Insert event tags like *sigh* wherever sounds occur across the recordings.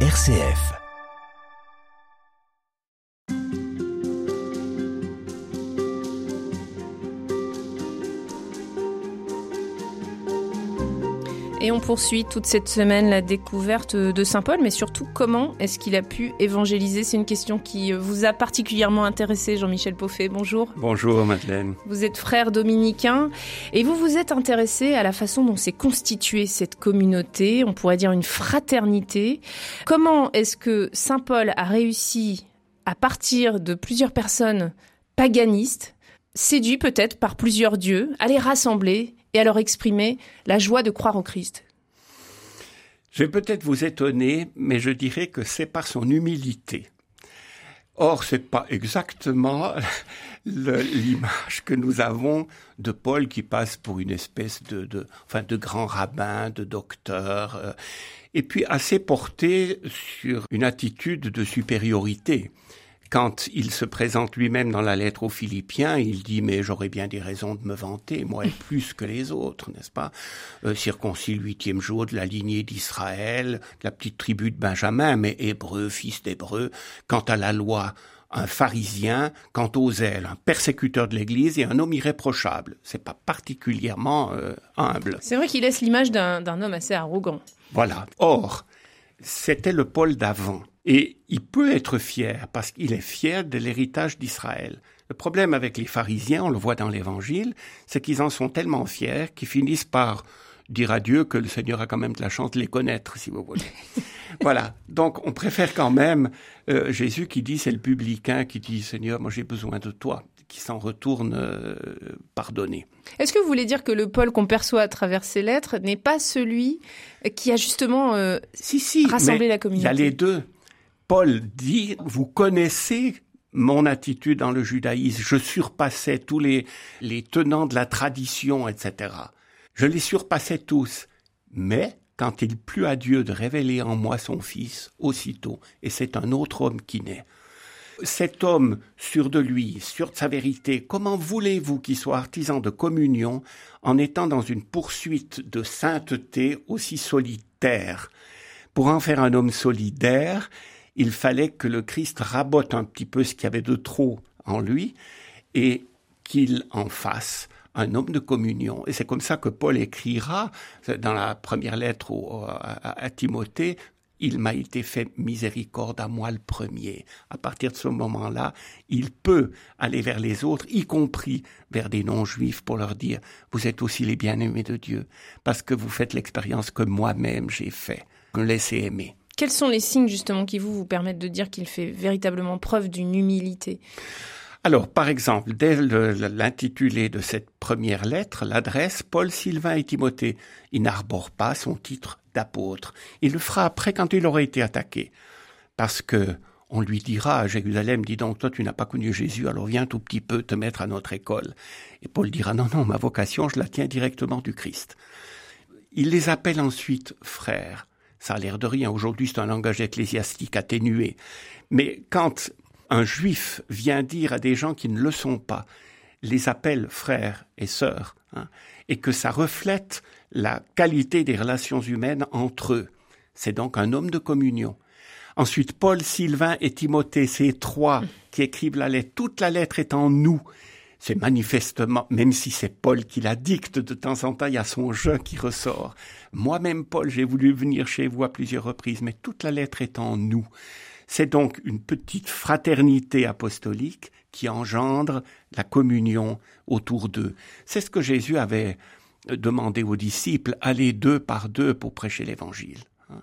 RCF. Et on poursuit toute cette semaine la découverte de Saint Paul, mais surtout comment est-ce qu'il a pu évangéliser? C'est une question qui vous a particulièrement intéressé, Jean-Michel Poffet. Bonjour. Bonjour Madeleine. Vous êtes frère dominicain et vous vous êtes intéressé à la façon dont s'est constituée cette communauté, on pourrait dire une fraternité. Comment est-ce que Saint Paul a réussi à partir de plusieurs personnes paganistes, séduits peut-être par plusieurs dieux, à les rassembler et exprimer la joie de croire au Christ. Je vais peut-être vous étonner, mais je dirais que c'est par son humilité. Or, c'est pas exactement *laughs* l'image que nous avons de Paul qui passe pour une espèce de, de enfin, de grand rabbin, de docteur, euh, et puis assez porté sur une attitude de supériorité. Quand il se présente lui-même dans la lettre aux Philippiens, il dit mais j'aurais bien des raisons de me vanter, moi et plus que les autres, n'est-ce pas? Euh, Circoncis le huitième jour de la lignée d'Israël, de la petite tribu de Benjamin, mais hébreu, fils d'hébreu. Quant à la loi, un pharisien, quant aux ailes, un persécuteur de l'Église et un homme irréprochable. C'est pas particulièrement euh, humble. C'est vrai qu'il laisse l'image d'un homme assez arrogant. Voilà. Or, c'était le Paul d'avant. Et il peut être fier parce qu'il est fier de l'héritage d'Israël. Le problème avec les pharisiens, on le voit dans l'Évangile, c'est qu'ils en sont tellement fiers qu'ils finissent par dire à Dieu que le Seigneur a quand même de la chance de les connaître, si vous voulez. *laughs* voilà. Donc, on préfère quand même euh, Jésus qui dit, c'est le publicain qui dit, Seigneur, moi j'ai besoin de toi, qui s'en retourne euh, pardonner. Est-ce que vous voulez dire que le Paul qu'on perçoit à travers ces lettres n'est pas celui qui a justement euh, si, si, rassemblé la communauté? Il y a les deux. Paul dit, vous connaissez mon attitude dans le judaïsme, je surpassais tous les, tenants de la tradition, etc. Je les surpassais tous. Mais quand il plut à Dieu de révéler en moi son Fils, aussitôt, et c'est un autre homme qui naît. Cet homme, sûr de lui, sûr de sa vérité, comment voulez-vous qu'il soit artisan de communion en étant dans une poursuite de sainteté aussi solitaire? Pour en faire un homme solidaire, il fallait que le Christ rabote un petit peu ce qu'il y avait de trop en lui et qu'il en fasse un homme de communion. Et c'est comme ça que Paul écrira dans la première lettre à, Timothée, il m'a été fait miséricorde à moi le premier. À partir de ce moment-là, il peut aller vers les autres, y compris vers des non-juifs, pour leur dire, vous êtes aussi les bien-aimés de Dieu, parce que vous faites l'expérience que moi-même j'ai fait. Laissez aimer. Quels sont les signes justement qui vous, vous permettent de dire qu'il fait véritablement preuve d'une humilité? Alors, par exemple, dès l'intitulé de cette première lettre, l'adresse, Paul, Sylvain et Timothée, il n'arbore pas son titre d'apôtre. Il le fera après quand il aura été attaqué. Parce que on lui dira à Jérusalem, dis donc, toi tu n'as pas connu Jésus, alors viens tout petit peu te mettre à notre école. Et Paul dira, non, non, ma vocation, je la tiens directement du Christ. Il les appelle ensuite frères. Ça a l'air de rien. Aujourd'hui, c'est un langage ecclésiastique atténué. Mais quand un juif vient dire à des gens qui ne le sont pas, les appelle frères et sœurs, hein, et que ça reflète la qualité des relations humaines entre eux. C'est donc un homme de communion. Ensuite, Paul, Sylvain et Timothée, ces trois qui écrivent la lettre, toute la lettre est en nous. C'est manifestement, même si c'est Paul qui la dicte de temps en temps, il y a son jeu qui ressort. Moi-même, Paul, j'ai voulu venir chez vous à plusieurs reprises, mais toute la lettre est en nous. C'est donc une petite fraternité apostolique qui engendre la communion autour d'eux. C'est ce que Jésus avait demandé aux disciples, allez deux par deux pour prêcher l'évangile. Hein.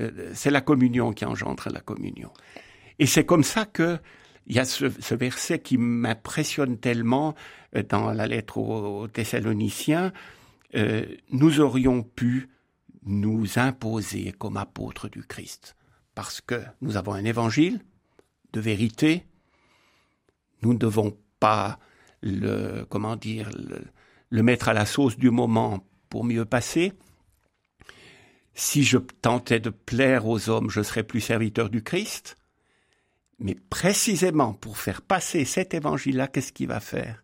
Euh, c'est la communion qui engendre la communion. Et c'est comme ça que il y a ce, verset qui m'impressionne tellement euh, dans la lettre aux, Thessaloniciens. Euh, nous aurions pu nous imposer comme apôtres du Christ parce que nous avons un évangile de vérité. Nous ne devons pas le, comment le, mettre à la sauce du moment pour mieux passer. Si je tentais de plaire aux hommes, je serais plus serviteur du Christ. Mais précisément pour faire passer cet évangile-là, qu'est-ce qu'il va faire?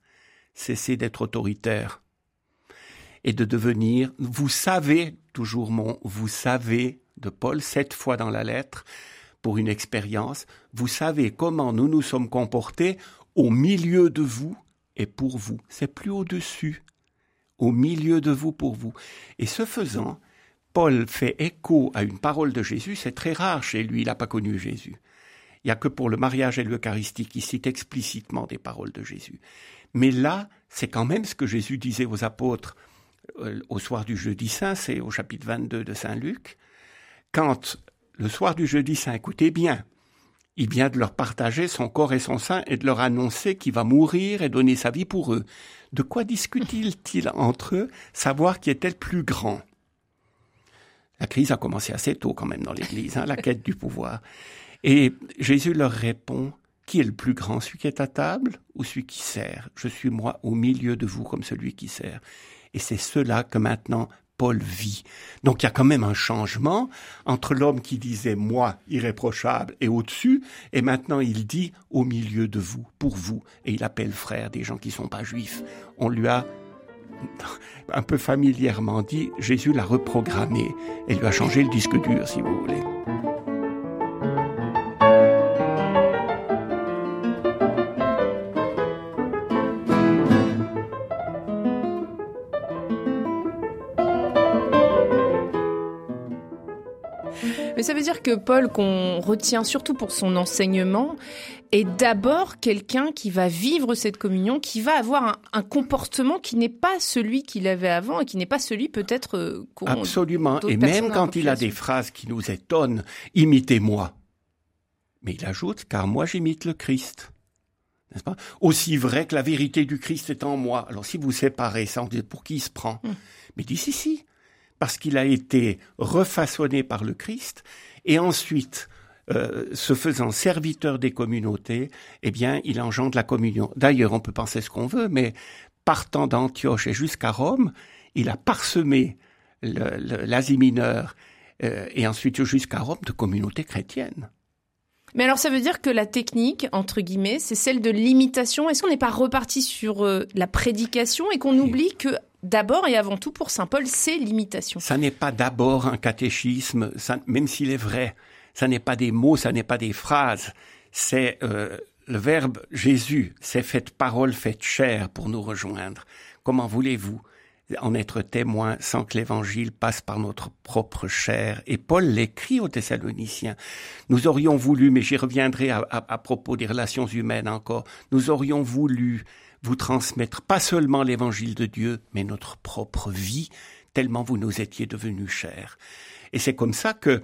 Cesser d'être autoritaire et de devenir, vous savez, toujours mon, vous savez de Paul, sept fois dans la lettre, pour une expérience. Vous savez comment nous nous sommes comportés au milieu de vous et pour vous. C'est plus au-dessus. Au milieu de vous pour vous. Et ce faisant, Paul fait écho à une parole de Jésus. C'est très rare chez lui. Il n'a pas connu Jésus. Il n'y a que pour le mariage et l'Eucharistie qui cite explicitement des paroles de Jésus. Mais là, c'est quand même ce que Jésus disait aux apôtres euh, au soir du jeudi saint, c'est au chapitre 22 de Saint Luc, quand le soir du jeudi saint, écoutez bien, il vient de leur partager son corps et son sein et de leur annoncer qu'il va mourir et donner sa vie pour eux. De quoi discute-t-il *laughs* entre eux Savoir qui est-elle plus grand? La crise a commencé assez tôt quand même dans l'Église, hein, la quête du pouvoir. Et Jésus leur répond, qui est le plus grand, celui qui est à table ou celui qui sert? Je suis moi au milieu de vous comme celui qui sert. Et c'est cela que maintenant Paul vit. Donc il y a quand même un changement entre l'homme qui disait moi irréprochable et au-dessus, et maintenant il dit au milieu de vous, pour vous, et il appelle frère des gens qui sont pas juifs. On lui a *laughs* un peu familièrement dit, Jésus l'a reprogrammé et lui a changé le disque dur, si vous voulez. Mais ça veut dire que Paul, qu'on retient surtout pour son enseignement, est d'abord quelqu'un qui va vivre cette communion, qui va avoir un, comportement qui n'est pas celui qu'il avait avant et qui n'est pas celui peut-être euh, qu'on... Absolument. Et même quand il a des phrases qui nous étonnent, imitez-moi. Mais il ajoute, car moi j'imite le Christ. N'est-ce pas? Aussi vrai que la vérité du Christ est en moi. Alors si vous séparez ça, on dit pour qui il se prend? Hum. Mais dit si, si parce qu'il a été refaçonné par le Christ, et ensuite, euh, se faisant serviteur des communautés, eh bien, il engendre la communion. D'ailleurs, on peut penser ce qu'on veut, mais partant d'Antioche et jusqu'à Rome, il a parsemé l'Asie mineure euh, et ensuite jusqu'à Rome de communautés chrétiennes. Mais alors ça veut dire que la technique, entre guillemets, c'est celle de l'imitation. Est-ce qu'on n'est pas reparti sur euh, la prédication et qu'on oublie que d'abord et avant tout pour Saint Paul, c'est l'imitation. Ça n'est pas d'abord un catéchisme, même s'il est vrai. Ça n'est pas des mots, ça n'est pas des phrases. C'est euh, le verbe Jésus, c'est fait parole, faite chair pour nous rejoindre. Comment voulez-vous en être témoin sans que l'évangile passe par notre propre chair? Et Paul l'écrit aux Thessaloniciens. Nous aurions voulu, mais j'y reviendrai à, propos des relations humaines encore, nous aurions voulu vous transmettre pas seulement l'évangile de Dieu, mais notre propre vie, tellement vous nous étiez devenus chers. Et c'est comme ça que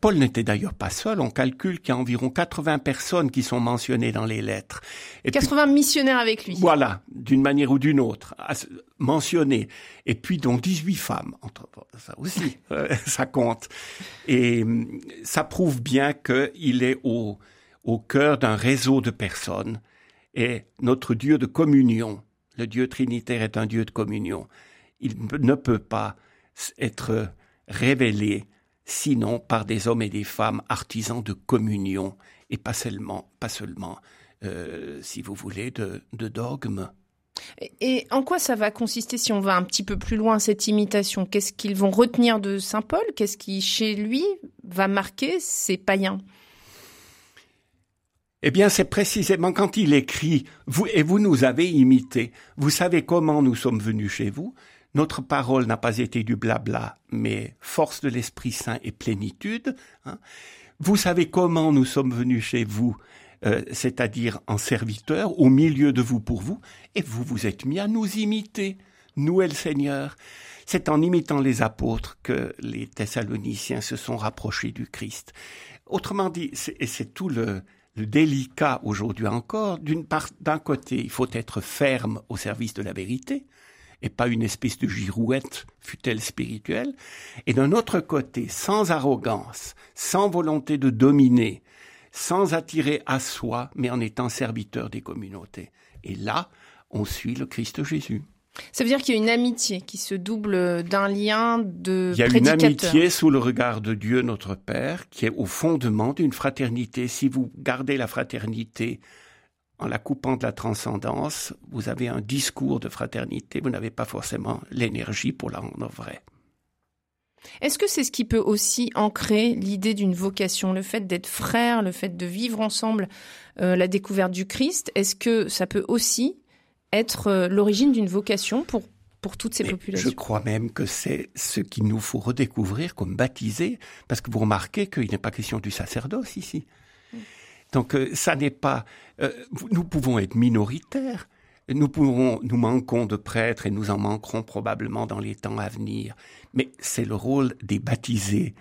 Paul n'était d'ailleurs pas seul. On calcule qu'il y a environ 80 personnes qui sont mentionnées dans les lettres. Et 80 missionnaires avec lui. Voilà, d'une manière ou d'une autre, mentionnées. Et puis donc 18 femmes. Ça aussi, *laughs* euh, ça compte. Et ça prouve bien qu'il est au, au cœur d'un réseau de personnes est notre Dieu de communion. Le Dieu trinitaire est un Dieu de communion. Il ne peut pas être révélé sinon par des hommes et des femmes artisans de communion et pas seulement, pas seulement, euh, si vous voulez, de, de dogmes. Et en quoi ça va consister si on va un petit peu plus loin cette imitation? Qu'est-ce qu'ils vont retenir de Saint Paul? Qu'est-ce qui, chez lui, va marquer ces païens? Eh bien, c'est précisément quand il écrit vous et vous nous avez imités. Vous savez comment nous sommes venus chez vous. Notre parole n'a pas été du blabla, mais force de l'Esprit Saint et plénitude. Hein. Vous savez comment nous sommes venus chez vous, euh, c'est-à-dire en serviteurs, au milieu de vous pour vous, et vous vous êtes mis à nous imiter, nous et le Seigneur. C'est en imitant les apôtres que les Thessaloniciens se sont rapprochés du Christ. Autrement dit, c'est tout le délicat aujourd'hui encore, d'une part, d'un côté, il faut être ferme au service de la vérité, et pas une espèce de girouette, fut-elle spirituelle, et d'un autre côté, sans arrogance, sans volonté de dominer, sans attirer à soi, mais en étant serviteur des communautés. Et là, on suit le Christ Jésus. Ça veut dire qu'il y a une amitié qui se double d'un lien de Il y a une amitié sous le regard de Dieu notre Père qui est au fondement d'une fraternité. Si vous gardez la fraternité en la coupant de la transcendance, vous avez un discours de fraternité, vous n'avez pas forcément l'énergie pour la rendre vraie. Est-ce que c'est ce qui peut aussi ancrer l'idée d'une vocation, le fait d'être frère, le fait de vivre ensemble euh, la découverte du Christ? Est-ce que ça peut aussi être euh, l'origine d'une vocation pour pour toutes ces populations. Je crois même que c'est ce qu'il nous faut redécouvrir comme baptisé, parce que vous remarquez qu'il n'est pas question du sacerdoce ici. Mm. Donc euh, ça n'est pas. nous pouvons être minoritaires, nous pouvons, nous manquons de prêtres et nous en manquerons probablement dans les temps à venir. Mais c'est le rôle des baptisés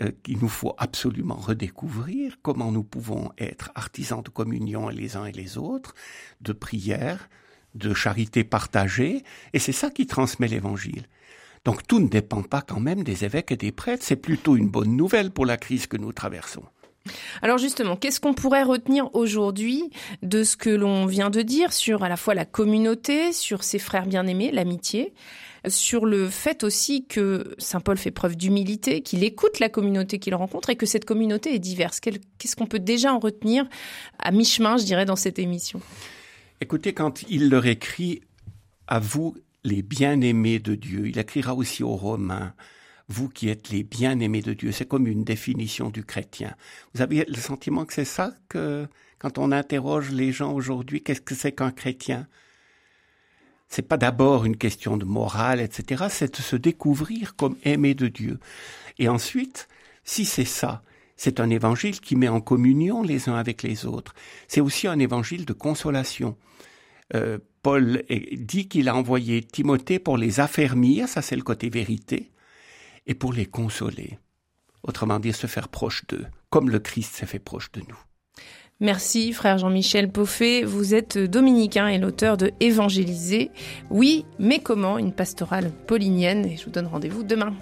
euh, qu'il nous faut absolument redécouvrir. Comment nous pouvons être artisans de communion les uns et les autres, de prière, de charité partagée. Et c'est ça qui transmet l'évangile. Donc tout ne dépend pas quand même des évêques et des prêtres. C'est plutôt une bonne nouvelle pour la crise que nous traversons. Alors justement, qu'est-ce qu'on pourrait retenir aujourd'hui de ce que l'on vient de dire sur à la fois la communauté, sur ses frères bien-aimés, l'amitié, sur le fait aussi que Saint Paul fait preuve d'humilité, qu'il écoute la communauté qu'il rencontre et que cette communauté est diverse. Qu'est-ce qu'on peut déjà en retenir à mi-chemin, je dirais, dans cette émission? Écoutez, quand il leur écrit à vous les bien-aimés de Dieu, il écrira aussi aux Romains, vous qui êtes les bien-aimés de Dieu. C'est comme une définition du chrétien. Vous avez le sentiment que c'est ça que, quand on interroge les gens aujourd'hui, qu'est-ce que c'est qu'un chrétien? C'est pas d'abord une question de morale, etc. C'est de se découvrir comme aimé de Dieu. Et ensuite, si c'est ça, c'est un évangile qui met en communion les uns avec les autres. C'est aussi un évangile de consolation. Euh, Paul dit qu'il a envoyé Timothée pour les affermir, ça c'est le côté vérité, et pour les consoler. Autrement dit, se faire proche d'eux, comme le Christ s'est fait proche de nous. Merci, frère Jean-Michel Poffet. Vous êtes dominicain et l'auteur de Évangéliser. Oui, mais comment Une pastorale paulinienne? Et je vous donne rendez-vous demain.